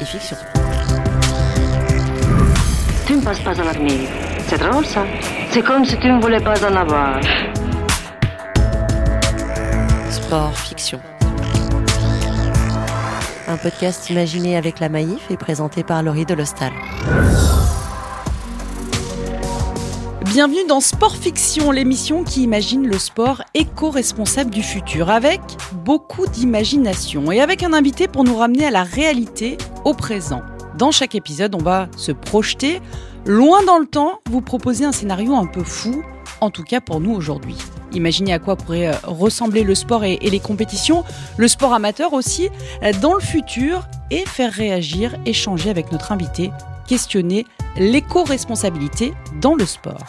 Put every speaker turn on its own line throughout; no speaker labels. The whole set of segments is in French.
et fiction.
Tu ne passes pas à l'avenir. C'est drôle ça. C'est comme si tu ne voulais pas en avoir.
Sport fiction. Un podcast imaginé avec la Maïf et présenté par Laurie Delostal.
Bienvenue dans Sport Fiction, l'émission qui imagine le sport éco-responsable du futur, avec beaucoup d'imagination et avec un invité pour nous ramener à la réalité, au présent. Dans chaque épisode, on va se projeter loin dans le temps, vous proposer un scénario un peu fou, en tout cas pour nous aujourd'hui. Imaginez à quoi pourrait euh, ressembler le sport et, les compétitions, le sport amateur aussi, euh, dans le futur, et faire réagir, échanger avec notre invité questionner l'éco-responsabilité dans le sport.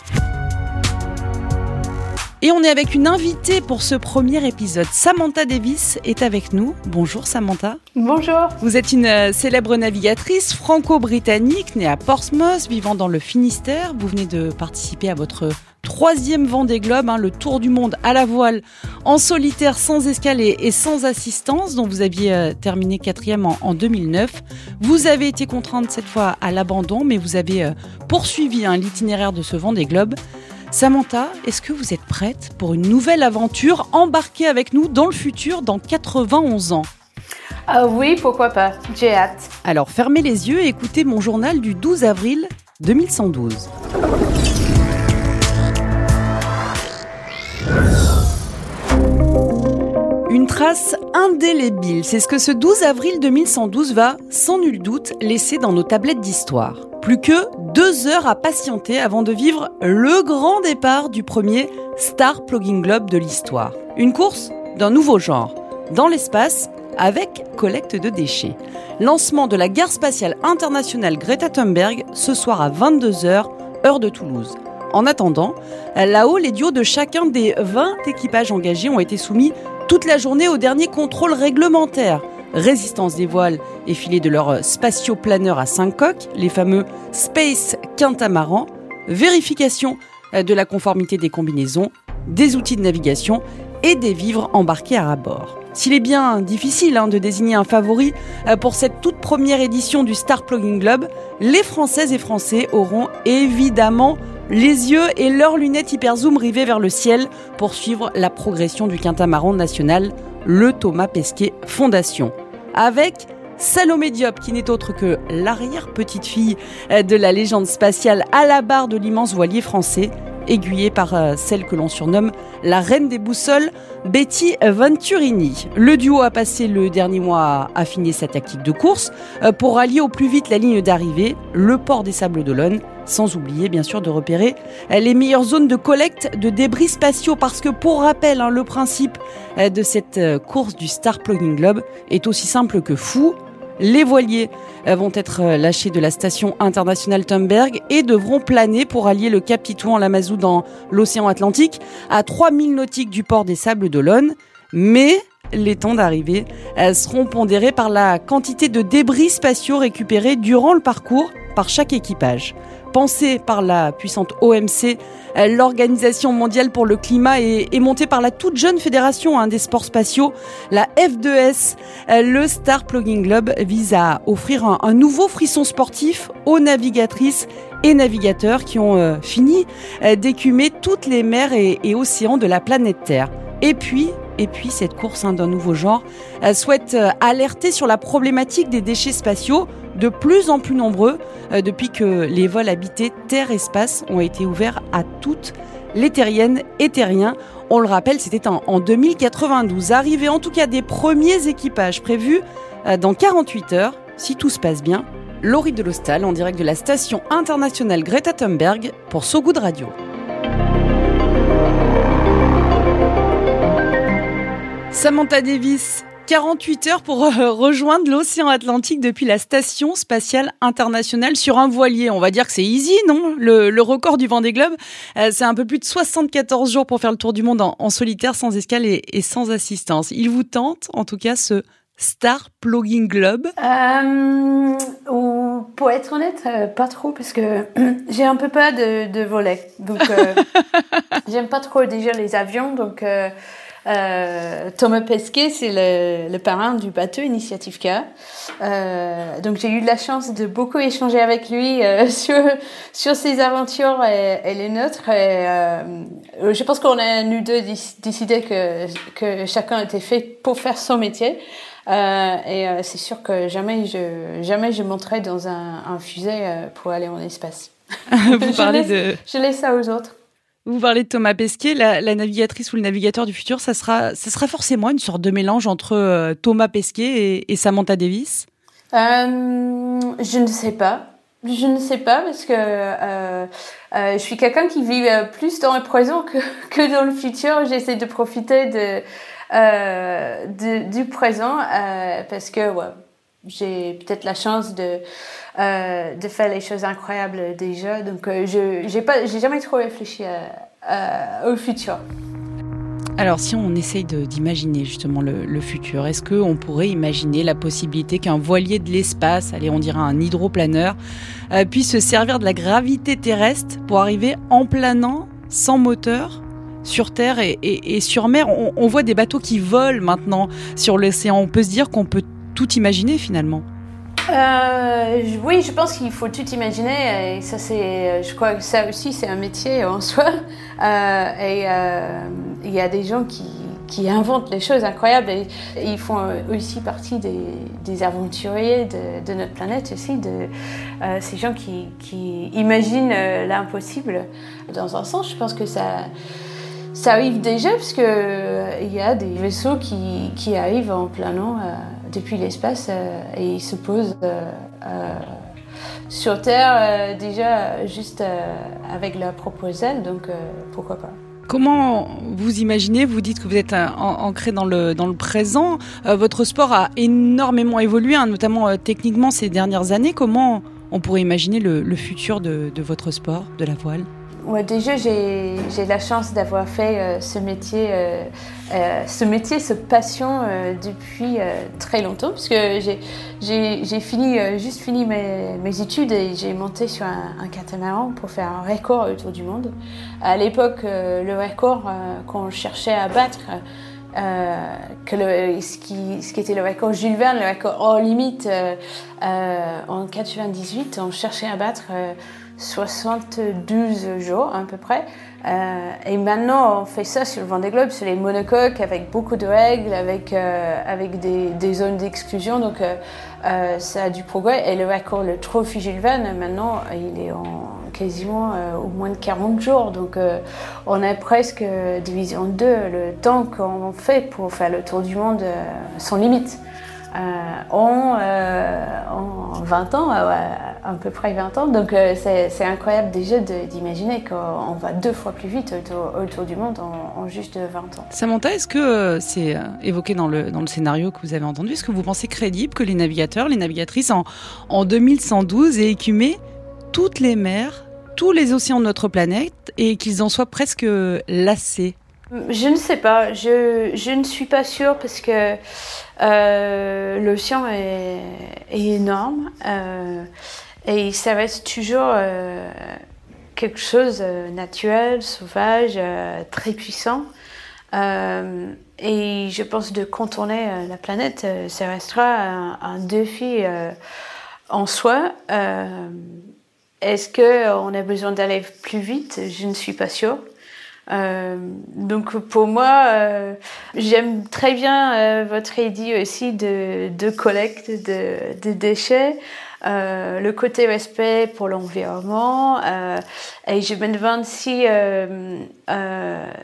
Et on est avec une invitée pour ce premier épisode. Samantha Davis est avec nous. Bonjour Samantha.
Bonjour.
Vous êtes une euh, célèbre navigatrice franco-britannique née à Portsmouth, vivant dans le Finistère. Vous venez de participer à votre troisième Vendée Globe, hein, le tour du monde à la voile, en solitaire, sans escale et, sans assistance, dont vous aviez euh, terminé quatrième en, 2009. Vous avez été contrainte cette fois à l'abandon, mais vous avez euh, poursuivi hein, l'itinéraire de ce Vendée Globe. Samantha, est-ce que vous êtes prête pour une nouvelle aventure? Embarquée avec nous dans le futur dans 91 ans
ah Oui, pourquoi pas, j'ai hâte.
Alors fermez les yeux et écoutez mon journal du 12 avril 2112. Une trace indélébile, c'est ce que ce 12 avril 2112 va, sans nul doute, laisser dans nos tablettes d'histoire. Plus que deux heures à patienter avant de vivre le grand départ du premier Star Plugging Globe de l'histoire. Une course d'un nouveau genre, dans l'espace, avec collecte de déchets. Lancement de la gare spatiale internationale Greta Thunberg ce soir à 22h, heure de Toulouse. En attendant, là-haut, les duos de chacun des 20 équipages engagés ont été soumis toute la journée au dernier contrôle réglementaire. Résistance des voiles et filés de leur spatioplaneur à 5 coques, les fameux Space Quintamaran, vérification de la conformité des combinaisons, des outils de navigation et des vivres embarqués à bord. S'il est bien difficile hein, de désigner un favori euh, pour cette toute première édition du Star Plugging Globe, les Françaises et Français auront évidemment les yeux et leurs lunettes hyper zoom rivés vers le ciel pour suivre la progression du quintamaran national, le Thomas Pesquet Fondation. Avec Salomé Diop, qui n'est autre que l'arrière-petite-fille de la légende spatiale à la barre de l'immense voilier français, aiguillée par euh, celle que l'on surnomme la reine des boussoles, Betty Venturini. Le duo a passé le dernier mois à affiner sa tactique de course euh, pour allier au plus vite la ligne d'arrivée, le port des Sables d'Olonne, sans oublier bien sûr de repérer euh, les meilleures zones de collecte de débris spatiaux parce que pour rappel, hein, le principe de cette course du Star Plugging Globe est aussi simple que fou. Les voiliers euh, vont être euh, lâchés de la station internationale Thunberg et devront planer pour allier le Cap Titouan Lamazou dans l'océan Atlantique à 3000 nautiques du port des Sables d'Olonne. Mais les temps d'arrivée euh, seront pondérés par la quantité de débris spatiaux récupérés durant le parcours par chaque équipage pensée par la puissante OMC, euh, l'Organisation mondiale pour le climat, et, montée par la toute jeune fédération hein, des sports spatiaux, la F2S. Euh, le Star Plugging Globe vise à offrir un, nouveau frisson sportif aux navigatrices et navigateurs qui ont euh, fini d'écumer toutes les mers et, océans de la planète Terre. Et puis, et puis cette course hein, d'un nouveau genre souhaite alerter sur la problématique des déchets spatiaux de plus en plus nombreux euh, depuis que les vols habités terre-espace ont été ouverts à toutes les terriennes et terriens. On le rappelle, c'était en, 2092. Arrivée en tout cas des premiers équipages prévus euh, dans 48 heures, si tout se passe bien. Laurie de l'Hostal en direct de la station internationale Greta Thunberg pour So Good Radio. Samantha Davis, 48 heures pour euh, rejoindre l'océan Atlantique depuis la station spatiale internationale sur un voilier. On va dire que c'est easy, non? Le, record du Vendée Globe, euh, c'est un peu plus de 74 jours pour faire le tour du monde en, solitaire, sans escale et, sans assistance. Il vous tente, en tout cas, ce Star Plugging Globe?
Euh, ou, Pour être honnête, pas trop, parce que j'ai un peu peur de, voler. Donc, j'aime pas trop déjà les avions, donc... Euh, Thomas Pesquet, c'est le, le, parrain du bateau Initiative K. Euh, donc j'ai eu de la chance de beaucoup échanger avec lui euh, sur sur ses aventures et, et les nôtres. Et, je pense qu'on a nous deux décidé que que chacun était fait pour faire son métier. Euh, et euh, c'est sûr que jamais je jamais je monterai dans un, un fusée pour aller en espace.
Vous parlez
je laisse,
de.
Je laisse ça aux autres.
Vous parlez de Thomas Pesquet, la, navigatrice ou le navigateur du futur, ça sera, forcément une sorte de mélange entre euh, Thomas Pesquet et, Samantha Davis?
Euh, Je ne sais pas. Je ne sais pas parce que euh, je suis quelqu'un qui vit plus dans le présent que, dans le futur. J'essaie de profiter du présent parce que j'ai peut-être la chance de euh, de faire les choses incroyables déjà. Donc, euh, je j'ai pas, j'ai jamais trop réfléchi au futur.
Alors, si on essaye d'imaginer justement le, futur, est-ce qu'on pourrait imaginer la possibilité qu'un voilier de l'espace, allez, on dirait un hydroplaneur, euh, puisse se servir de la gravité terrestre pour arriver en planant sans moteur sur Terre et, et, et sur mer? On, on voit des bateaux qui volent maintenant sur l'océan. On peut se dire qu'on peut tout imaginer finalement.
Euh, oui, je pense qu'il faut tout imaginer. Et ça, c'est, je crois que ça aussi, c'est un métier en soi. Euh, et euh, il y a des gens qui, inventent les choses incroyables. Et, ils font aussi partie des, des aventuriers de, notre planète aussi, de euh, ces gens qui, imaginent l'impossible. Dans un sens, je pense que ça arrive déjà parce que il y a des vaisseaux qui, qui arrivent en planant euh, depuis l'espace euh, et ils se posent euh, sur Terre déjà juste avec leur propre aile, donc pourquoi pas.
Comment vous imaginez Vous dites que vous êtes ancré dans le, dans le présent. votre sport a énormément évolué, hein, notamment techniquement ces dernières années. Comment on pourrait imaginer le, futur de votre sport, de la voile?
Déjà, j'ai la chance d'avoir fait euh, ce métier, euh, euh, ce métier, ce passion euh, depuis euh, très longtemps, parce que j'ai fini, juste fini mes, mes études et j'ai monté sur un, un, catamaran pour faire un record autour du monde. À l'époque, le record qu'on cherchait à battre, que le, ce, qui, ce qui était le record Jules Verne, le record hors limite en 98, on cherchait à battre 72 jours à peu près. Euh, et maintenant, on fait ça sur le Vendée Globe, sur les monocoques, avec beaucoup de règles, avec, euh, avec des, des zones d'exclusion. Donc, euh, euh, ça a du progrès. Et le record, le Trophy Verne, maintenant, il est en quasiment euh, au moins de 40 jours. Donc, euh, on est presque division 2, le temps qu'on fait pour faire le tour du monde sans limite. En, en 20 ans, à peu près 20 ans. Donc euh, c'est incroyable déjà d'imaginer qu'on va deux fois plus vite autour, du monde en, juste 20 ans.
Samantha, est-ce que euh, c'est évoqué dans le, dans le scénario que vous avez entendu Est-ce que vous pensez crédible que les navigateurs, les navigatrices en, en 2112 aient écumé toutes les mers, tous les océans de notre planète et qu'ils en soient presque lassés?
Je ne sais pas, je, je ne suis pas sûre parce que euh, l'océan est, énorme. Euh, et ça reste toujours euh, quelque chose de naturel, sauvage, très puissant. Et je pense de contourner la planète, ça restera un, un défi en soi. Est-ce qu'on a besoin d'aller plus vite? Je ne suis pas sûre. Euh, donc pour moi, euh, j'aime très bien euh, votre idée aussi de, collecte de, déchets. Le côté respect pour l'environnement et je me demande si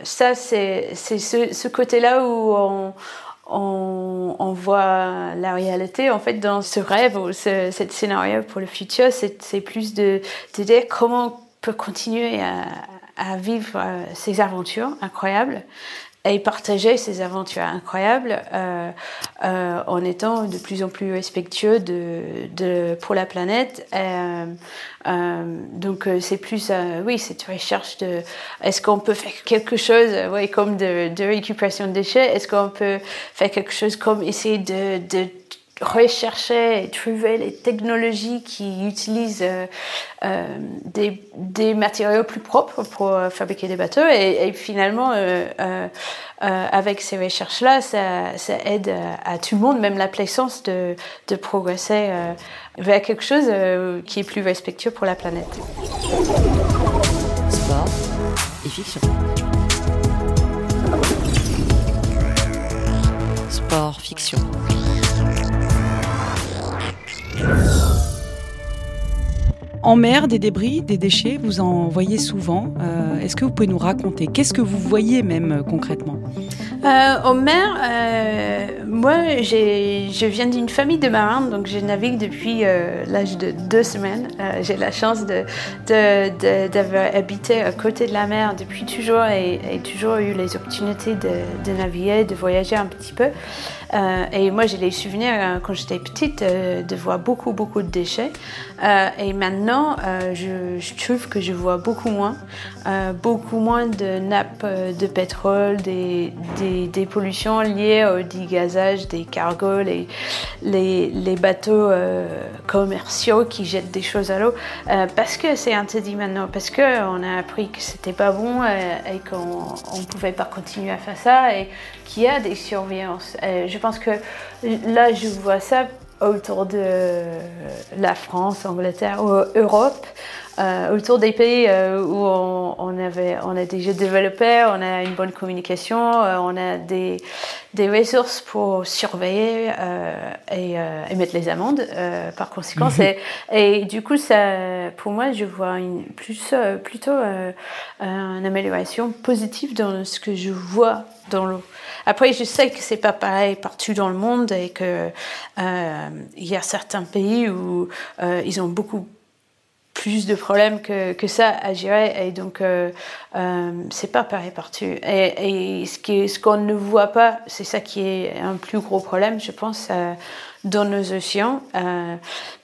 ça c'est ce, côté-là où on, voit la réalité en fait dans ce rêve ou ce, cette scénario pour le futur c'est plus de dire comment on peut continuer à, à vivre euh, ces aventures incroyables et partager ces aventures incroyables euh, euh, en étant de plus en plus respectueux de, pour la planète. Donc c'est plus, oui, cette recherche de, est-ce qu'on peut faire quelque chose, oui, comme de, récupération de déchets, est-ce qu'on peut faire quelque chose comme essayer de rechercher et trouver les technologies qui utilisent euh, euh, des, matériaux plus propres pour euh, fabriquer des bateaux. Et, finalement, avec ces recherches-là, ça, ça, aide à, tout le monde, même la plaisance, de, de progresser vers quelque chose qui est plus respectueux pour la planète.
Sport et fiction. Sport, fiction.
En mer, des débris, des déchets, vous en voyez souvent. Euh, est-ce que vous pouvez nous raconter Qu'est-ce que vous voyez même euh, concrètement?
Euh, En mer, moi, je viens d'une famille de marins, donc je navigue depuis l'âge de deux semaines. J'ai la chance d'avoir habité à côté de la mer depuis toujours et, toujours eu les opportunités de, naviguer, de voyager un petit peu. et moi, j'ai les souvenirs quand j'étais petite de voir beaucoup, beaucoup de déchets. et maintenant, euh, je, trouve que je vois beaucoup moins, euh, beaucoup moins de nappes euh, de pétrole, des, pollutions liées au des cargos, les, les, bateaux commerciaux qui jettent des choses à l'eau, parce que c'est interdit maintenant, parce qu'on a appris que c'était pas bon et, qu'on ne pouvait pas continuer à faire ça et qu'il y a des surveillances. je pense que là, je vois ça autour de la France, Angleterre, ou Europe, euh, autour des pays euh, où on, avait, on a déjà développé, on a une bonne communication, euh, on a des, des ressources pour surveiller et, et, mettre les amendes par conséquent. Mhm. Et, du coup, ça, pour moi, je vois une, plus, plutôt une amélioration positive dans ce que je vois dans l'eau. Après, je sais que c'est pas pareil partout dans le monde et que euh, il y a certains pays où euh, ils ont beaucoup plus de problèmes que, que, ça à gérer. Et donc euh, euh c'est pas pareil partout. Et, ce qu'on ce qu'on ne voit pas c'est ça qui est un plus gros problème je pense euh, dans nos océans.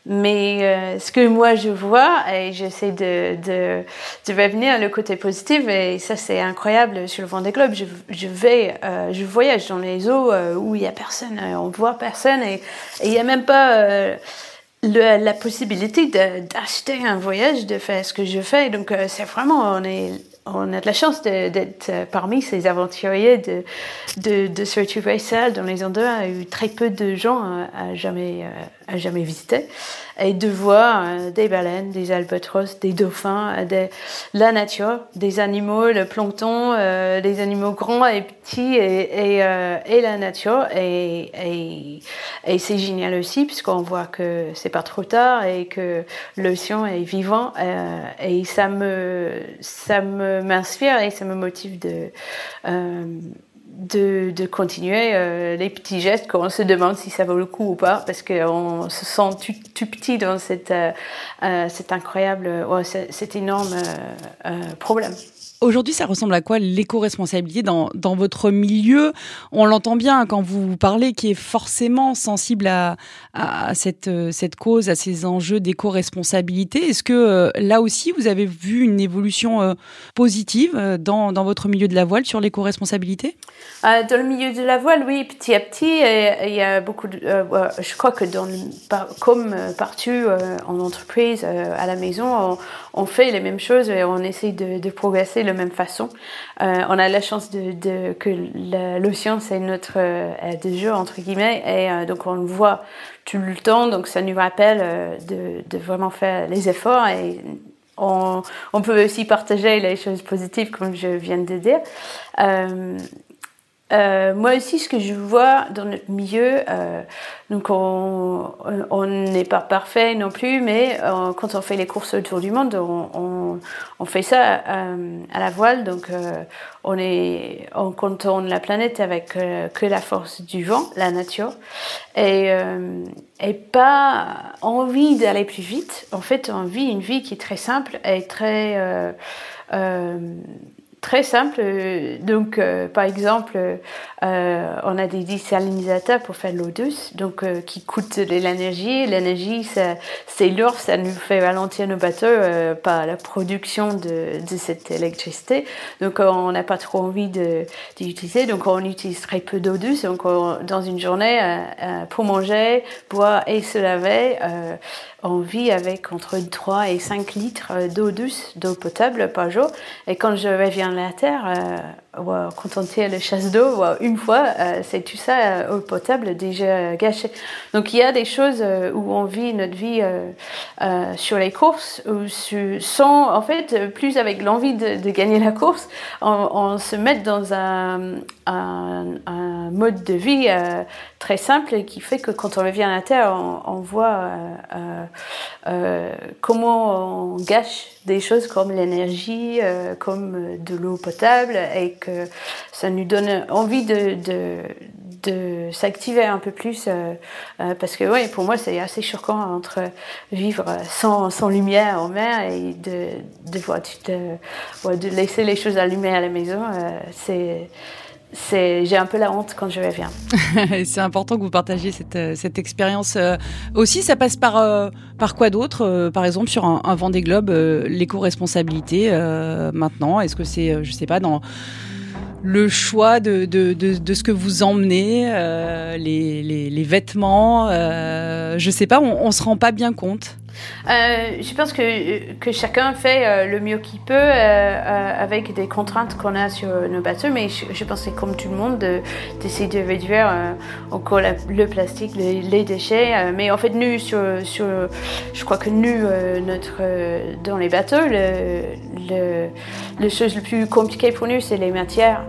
Mais ce que moi je vois et j'essaie de, de, de revenir le côté positif et ça c'est incroyable sur le Vendée Globe je, je vais je voyage dans les eaux où il y a personne on voit personne et il y a même pas la possibilité d'acheter un voyage, de faire ce que je fais. Donc, euh, c'est vraiment, on, est, on a de la chance d'être parmi ces aventuriers, de, de, de se retrouver dans les endroits où très peu de gens à jamais, euh, à jamais visité et de voir euh, des baleines, des albatros, des dauphins, euh, de la nature, des animaux, le plancton, euh, des animaux grands et petits et, et, et la nature. Et, et, et c'est génial aussi puisqu'on voit que c'est pas trop tard et que l'océan est vivant. et ça me, ça me m'inspire et ça me motive de de, continuer euh, les petits gestes qu'on se demande si ça vaut le coup ou pas, parce qu'on se sent tout, petit dans cette, euh, euh cet incroyable, ouais, cet énorme problème.
Aujourd'hui, ça ressemble à quoi l'éco-responsabilité dans, dans, votre milieu? On l'entend bien quand vous parlez, qui est forcément sensible à, à cette, cette cause, à ces enjeux d'éco-responsabilité. Est-ce que euh, là aussi, vous avez vu une évolution euh, positive euh, dans, dans, votre milieu de la voile sur l'éco-responsabilité?
Dans le milieu de la voile, oui, petit à petit, il y a beaucoup je crois que dans, comme partout en entreprise, à la maison, on, fait les mêmes choses et on essaie de, progresser de la même façon. Euh, on a la chance de, de que l'océan c'est notre euh, jeu entre guillemets et euh, donc on voit tout le temps donc ça nous rappelle euh, de, de, vraiment faire les efforts et on, on, peut aussi partager les choses positives comme je viens de dire. Euh, moi aussi, ce que je vois dans notre milieu, euh, donc on n'est pas parfait non plus, mais euh, quand on fait les courses autour du monde, on, on, on fait ça euh, à la voile, donc euh, on est, on contourne la planète avec que la force du vent, la nature, et, et pas envie d'aller plus vite. En fait, on vit une vie qui est très simple et très très simple. Donc, par exemple, on a des désalinisateurs pour faire l'eau douce, donc qui coûtent de l'énergie. L'énergie, c'est lourd, ça nous fait ralentir nos bateaux par la production de, de cette électricité. Donc, on n'a pas trop envie d'utiliser. Donc, on utilise très peu d'eau douce. Donc, dans une journée, pour manger, boire et se laver, on vit avec entre 3 et 5 litres d'eau douce, d'eau potable par jour. Et quand je reviens à la Terre, euh, on tire le chasse d'eau une fois, euh, c'est tout ça, euh, eau potable, déjà gâché. Donc il y a des choses euh, où on vit notre vie sur les courses, ou sans, en fait, plus avec l'envie de, gagner la course, on, se met dans un, un, un mode de vie très simple qui fait que quand on revient à la Terre, on, on voit euh, comment on gâche des choses comme l'énergie, euh, comme de l'eau potable, et que ça nous donne envie de, s'activer un peu plus. Euh, parce que ouais, pour moi, c'est assez choquant entre vivre sans, lumière en mer et de, de, de, de laisser les choses allumées à la maison. c'est j'ai un peu la honte quand je reviens.
c'est important que vous partagiez cette, euh, expérience. Euh, aussi, ça passe par, euh, par quoi d'autre Par exemple, sur un, un Vendée Globe, l'éco-responsabilité maintenant, est-ce que c'est, je sais pas, dans le choix de, de, de, ce que vous emmenez, les, les, vêtements, je sais pas, on, on se rend pas bien compte.
Euh, je pense que, que chacun fait euh, le mieux qu'il peut euh, avec des contraintes qu'on a sur nos bateaux, mais je, pense que comme tout le monde d'essayer de, réduire encore le plastique, les, déchets. mais en fait, nous, sur, sur, je crois que nous, notre, dans les bateaux, le, le, chose le plus compliqué pour nous, c'est les matières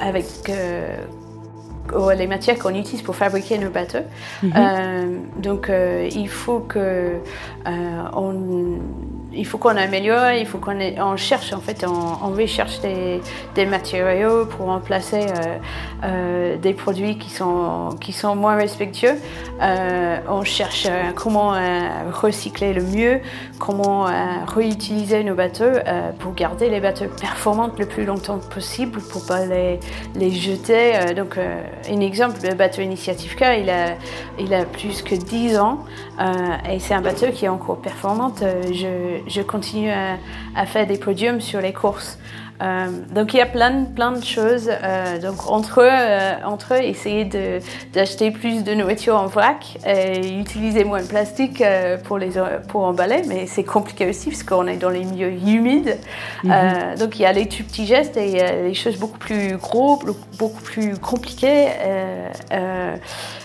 avec les matières qu'on utilise pour fabriquer nos bateaux. Mhm. Euh, donc, euh, il faut que euh, on il faut qu'on améliore, il faut qu'on on cherche en fait, on, recherche des, matériaux pour remplacer euh, euh, des produits qui sont, qui sont moins respectueux. Euh, on cherche comment recycler le mieux, comment réutiliser nos bateaux pour garder les bateaux performants le plus longtemps possible pour pas les, les jeter. donc un exemple, le bateau Initiative K, il a, il a plus que 10 ans et c'est un bateau qui est encore performant. je, je continue à, faire des podiums sur les courses. Euh, donc il y a plein, plein de choses. Euh, donc entre eux, euh, entre eux essayer d'acheter plus de nourriture en vrac et utiliser moins de plastique pour, les, pour emballer, mais c'est compliqué aussi parce qu'on est dans les milieux humides. Mhm. donc il y a les petits gestes et les choses beaucoup plus gros, beaucoup plus compliquées.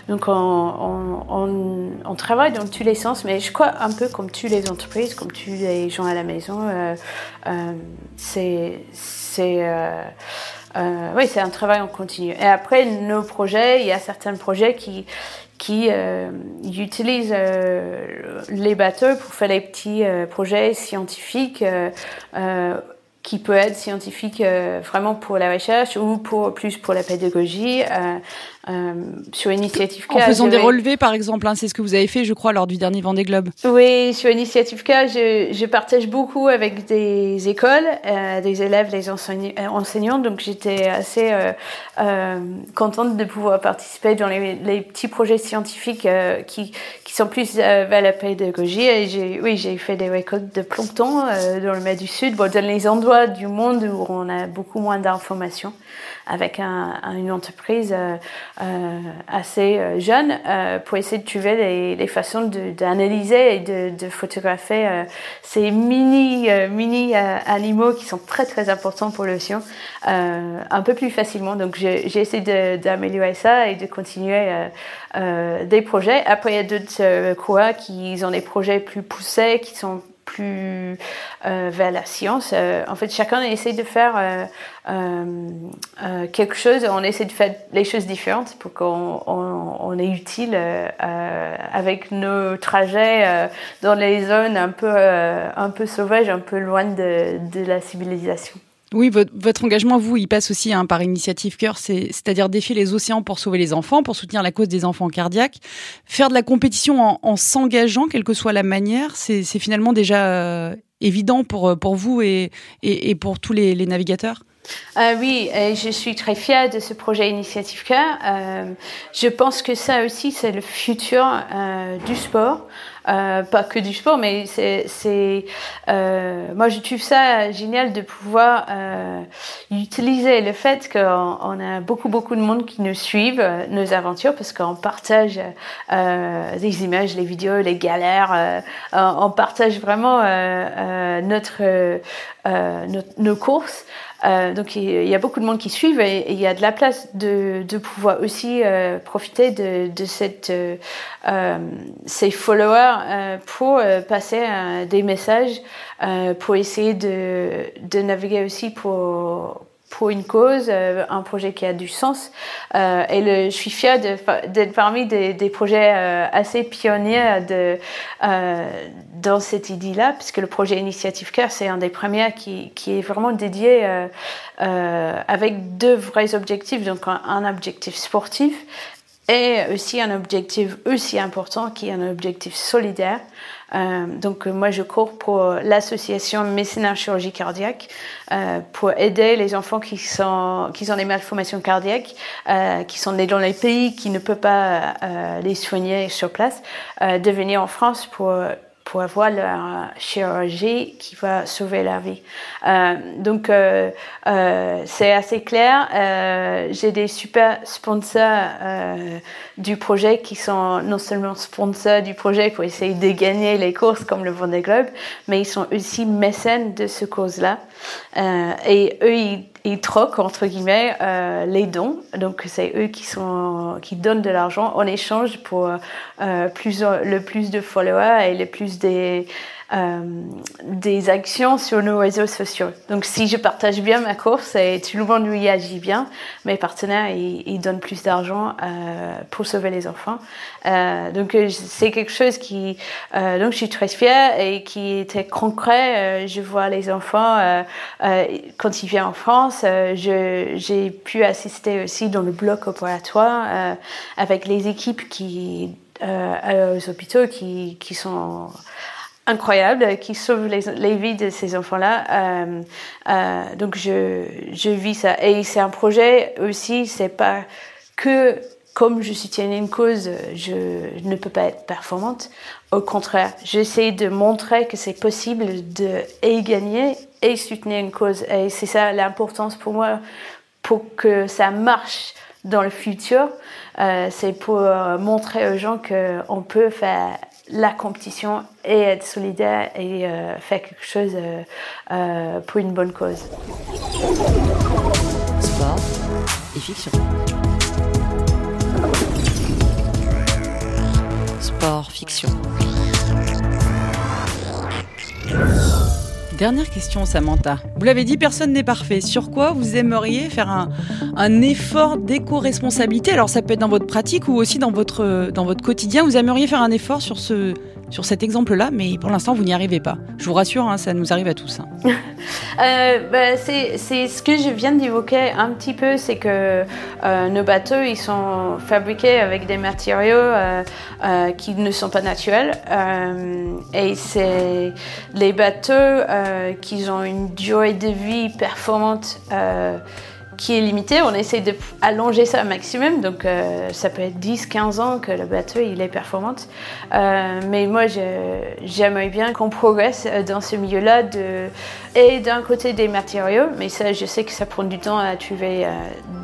donc on, on, on, travaille dans tous les sens, mais je crois un peu comme toutes les entreprises, comme tous les gens à la maison, c'est c'est euh, euh, oui, c'est un travail en continu. Et après, nos projets, il y a certains projets qui, qui euh, utilisent les bateaux pour faire des petits projets scientifiques qui peut être scientifique vraiment pour la recherche ou pour plus pour la pédagogie. Euh, sur Initiative K.
En faisant des relevés, par exemple, hein, c'est ce que vous avez fait, je crois, lors du dernier Vendée Globe.
Oui, sur Initiative K, je, je partage beaucoup avec des écoles, euh, des élèves, des euh, enseignants, donc j'étais assez euh, euh, contente de pouvoir participer dans les, les petits projets scientifiques euh, qui, qui sont plus vers la pédagogie. Et j'ai, oui, j'ai fait des récoltes de plancton dans le mer du Sud, bon, dans les endroits du monde où on a beaucoup moins d'informations avec un, une entreprise euh, euh, assez euh, jeune pour essayer de trouver les, les façons d'analyser et de, de photographier ces mini, mini animaux qui sont très très importants pour l'océan un peu plus facilement. Donc j'ai essayé d'améliorer ça et de continuer des projets. Après, il y a d'autres quoi qui ont des projets plus poussés, qui sont plus euh, vers la science. Euh, en fait, chacun essaie de faire euh, quelque chose, on essaie de faire les choses différentes pour qu'on on, on est utile avec nos trajets dans les zones un peu, un peu sauvages, un peu loin de, de la civilisation.
Oui, votre, engagement, vous, il passe aussi hein, par Initiative Cœur, c'est-à-dire défier les océans pour sauver les enfants, pour soutenir la cause des enfants cardiaques. Faire de la compétition en, en s'engageant, quelle que soit la manière, c'est finalement déjà euh, évident pour, pour vous et, pour tous les, navigateurs?
Oui, et je suis très fière de ce projet Initiative Cœur. je pense que ça aussi, c'est le futur du sport. Euh, pas que du sport, mais c'est, euh, moi je trouve ça génial de pouvoir euh, utiliser le fait qu'on a beaucoup beaucoup de monde qui nous suivent nos aventures parce qu'on partage des images, les vidéos, les galères, on partage vraiment notre, nos courses. Euh, donc il y a beaucoup de monde qui suivent et, il y a de la place de, de pouvoir aussi euh, profiter de, de cette, euh, ces followers pour passer des messages, pour essayer de, de naviguer aussi pour pour une cause, euh, un projet qui a du sens. Euh, et le, je suis fière d'être parmi des, des projets euh, assez pionniers de, dans cette idée-là, puisque le projet Initiative Cœur, c'est un des premiers qui, qui est vraiment dédié avec deux vrais objectifs, donc un, un objectif sportif et aussi un objectif aussi important qui est un objectif solidaire. Euh, donc euh, moi je cours pour l'association Mécénat Chirurgie Cardiaque euh, pour aider les enfants qui sont qui ont des malformations cardiaques, qui sont nés dans les pays qui ne peuvent pas les soigner sur place, de venir en France pour pour avoir leur chirurgie qui va sauver la vie. Euh, donc euh, euh, c'est assez clair. Euh, j'ai des super sponsors euh, du projet qui sont non seulement sponsors du projet pour essayer de gagner les courses comme le Vendée Globe, mais ils sont aussi mécènes de ce cause-là. Euh, et eux, ils, ils troquent entre guillemets euh, les dons. Donc c'est eux qui sont qui donnent de l'argent en échange pour euh, plus le plus de followers et le plus des des actions sur nos réseaux sociaux. Donc si je partage bien ma course et tout le monde y agit bien, mes partenaires ils, ils donnent plus d'argent euh, pour sauver les enfants. Euh, donc euh, c'est quelque chose qui euh, donc je suis très fière et qui était concret. Euh, je vois les enfants quand ils viennent en France. j'ai pu assister aussi dans le bloc opératoire avec les équipes qui aux hôpitaux qui, qui sont incroyable qui sauve les, les vies de ces enfants-là. Euh, euh, donc je, je vis ça. Et c'est un projet aussi, c'est pas que comme je soutiens une cause, je, ne peux pas être performante. Au contraire, j'essaie de montrer que c'est possible de et gagner et soutenir une cause. Et c'est ça l'importance pour moi, pour que ça marche dans le futur. Euh, c'est pour montrer aux gens qu'on peut faire la compétition et être solidaire et euh, faire quelque chose euh, euh, pour une bonne cause.
Sport et fiction. Sport, fiction.
Dernière question, Samantha. Vous l'avez dit, personne n'est parfait. Sur quoi vous aimeriez faire un, effort d'éco-responsabilité? Alors, ça peut être dans votre pratique ou aussi dans votre quotidien. Vous aimeriez faire un effort sur ce, sur cet exemple-là, mais pour l'instant, vous n'y arrivez pas. Je vous rassure, hein, ça nous arrive à tous. Hein.
euh, bah, c'est ce que je viens d'évoquer un petit peu, c'est que euh, nos bateaux, ils sont fabriqués avec des matériaux euh, qui ne sont pas naturels. Et c'est les bateaux qui ont une durée de vie performante qui est limité. On essaie d'allonger ça au maximum. Donc, euh, ça peut être 10, 15 ans que le bateau il est performant. Euh, mais moi, j'aimerais bien qu'on progresse dans ce milieu-là. Et d'un côté des matériaux, mais ça, je sais que ça prend du temps à trouver euh,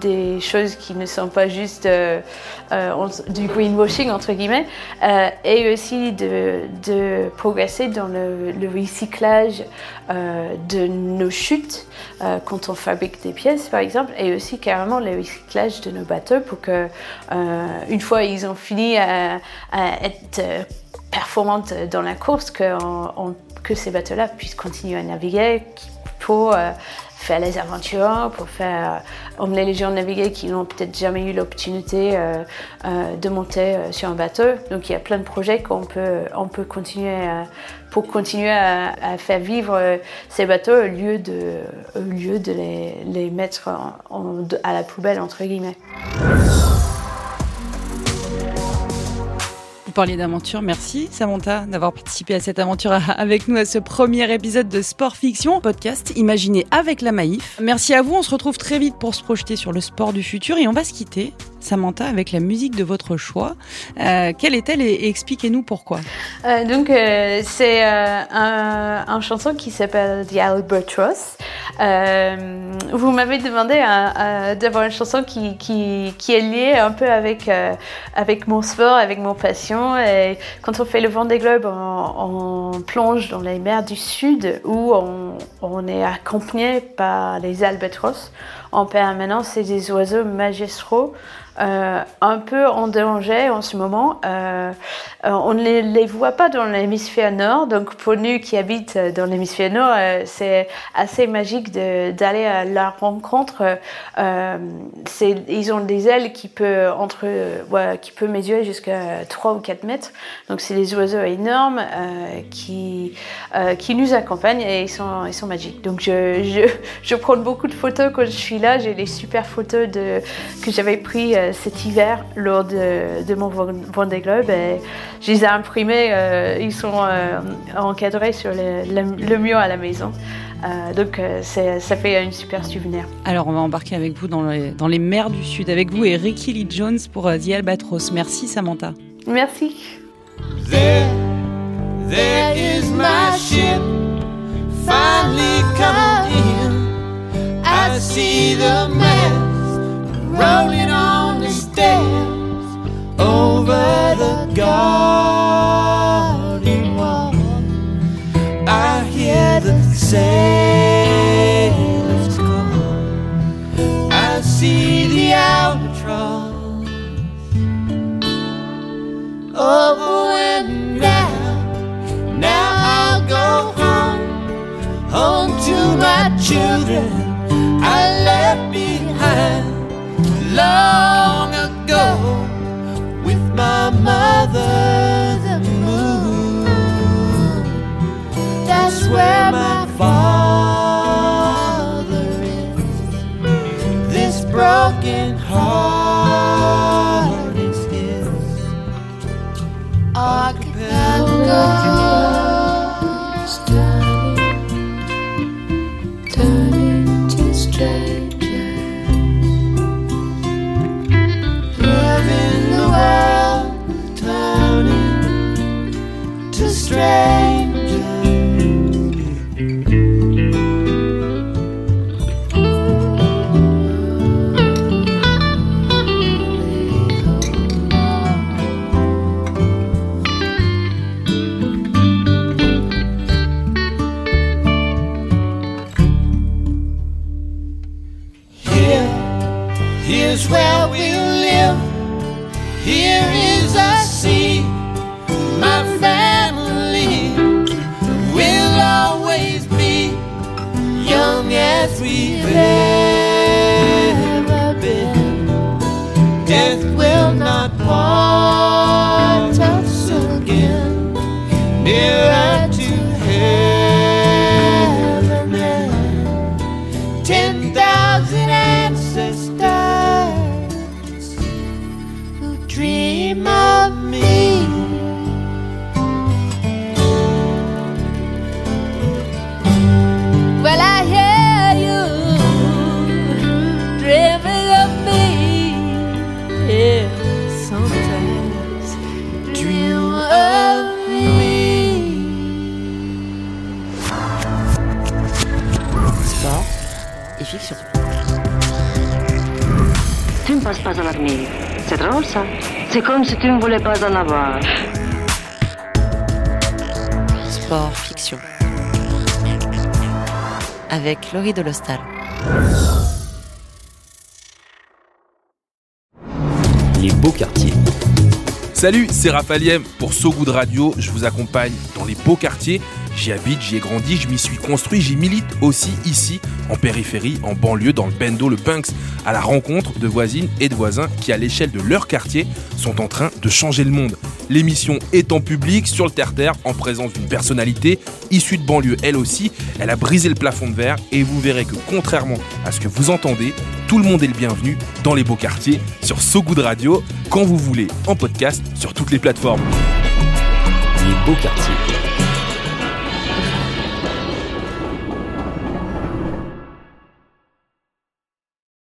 des choses qui ne sont pas juste euh, euh, du greenwashing, entre guillemets. Euh, et aussi de, progresser dans le, recyclage euh, de nos chutes quand on fabrique des pièces, par exemple et aussi carrément le recyclage de nos bateaux pour que, euh, une fois ils ont fini à, à être euh, performantes dans la course, que, ces bateaux-là puissent continuer à naviguer pour euh, faire les aventures, pour faire emmener les gens naviguer qui n'ont peut-être jamais eu l'opportunité euh, euh, de monter euh, sur un bateau. Donc il y a plein de projets qu'on peut, on peut continuer à, pour continuer à, faire vivre ces bateaux au lieu de, au lieu de les, les mettre à la poubelle, entre guillemets.
Parliez d'aventure, merci Samantha d'avoir participé à cette aventure avec nous à ce premier épisode de Sport Fiction, podcast imaginé avec la Maïf. Merci à vous, on se retrouve très vite pour se projeter sur le sport du futur et on va se quitter Samantha, avec la musique de votre choix. Euh, quelle est-elle et, expliquez-nous pourquoi
euh, Donc, euh, c'est un, chanson qui s'appelle The Albatross. vous m'avez demandé d'avoir une chanson qui, est liée un peu avec mon sport, avec mon passion. Et quand on fait le vent des globes, on, plonge dans les mers du Sud où on, on est accompagné par les albatros en permanence. C'est des oiseaux magistraux. Euh, un peu en danger en ce moment. Euh, euh, on ne les, voit pas dans l'hémisphère nord, donc pour nous qui habitent dans l'hémisphère nord, c'est assez magique d'aller à leur rencontre. ils ont des ailes qui peuvent, entre, qui peut mesurer jusqu'à 3 ou 4 mètres. Donc c'est des oiseaux énormes qui, nous accompagnent et ils sont, ils sont magiques. Donc je, je, je prends beaucoup de photos quand je suis là. J'ai des super photos que j'avais prises euh, cet hiver lors de, mon Vendée Globe. Et je les ai imprimés, euh, ils sont euh, encadrés sur le, mur à la maison. donc ça fait un super souvenir.
Alors on va embarquer avec vous dans les, dans les mers du Sud, avec vous et Ricky Lee Jones pour The Albatros. Merci Samantha.
Merci.
There, there is my ship finally coming in. I see the rolling on stairs over the garden wall. I hear the sailors call. I see the albatross. Oh, and now, now I'll go home, home to my children I left behind long ago with my mother, the moon. That's where my father is. This broken heart is his. Archipelago. as we've ever been. Death will not part us again. Near.
C'est comme si tu ne voulais pas en avoir.
Sport fiction. Avec Laurie Delostal.
Les beaux quartiers.
Salut, c'est Raphaël Pour So Good Radio, je vous accompagne dans les beaux quartiers J'y habite, j'y ai grandi, je m'y suis construit, j'y milite aussi ici, en périphérie, en banlieue, dans le Bendo, le Punks, à la rencontre de voisines et de voisins qui, à l'échelle de leur quartier, sont en train de changer le monde. L'émission est en public, sur le terre-terre, en présence d'une personnalité issue de banlieue. Elle aussi, elle a brisé le plafond de verre et vous verrez que, contrairement à ce que vous entendez, Tout le monde est le bienvenu dans les beaux quartiers sur So Good Radio, quand vous voulez, en podcast sur toutes les plateformes.
Les beaux quartiers.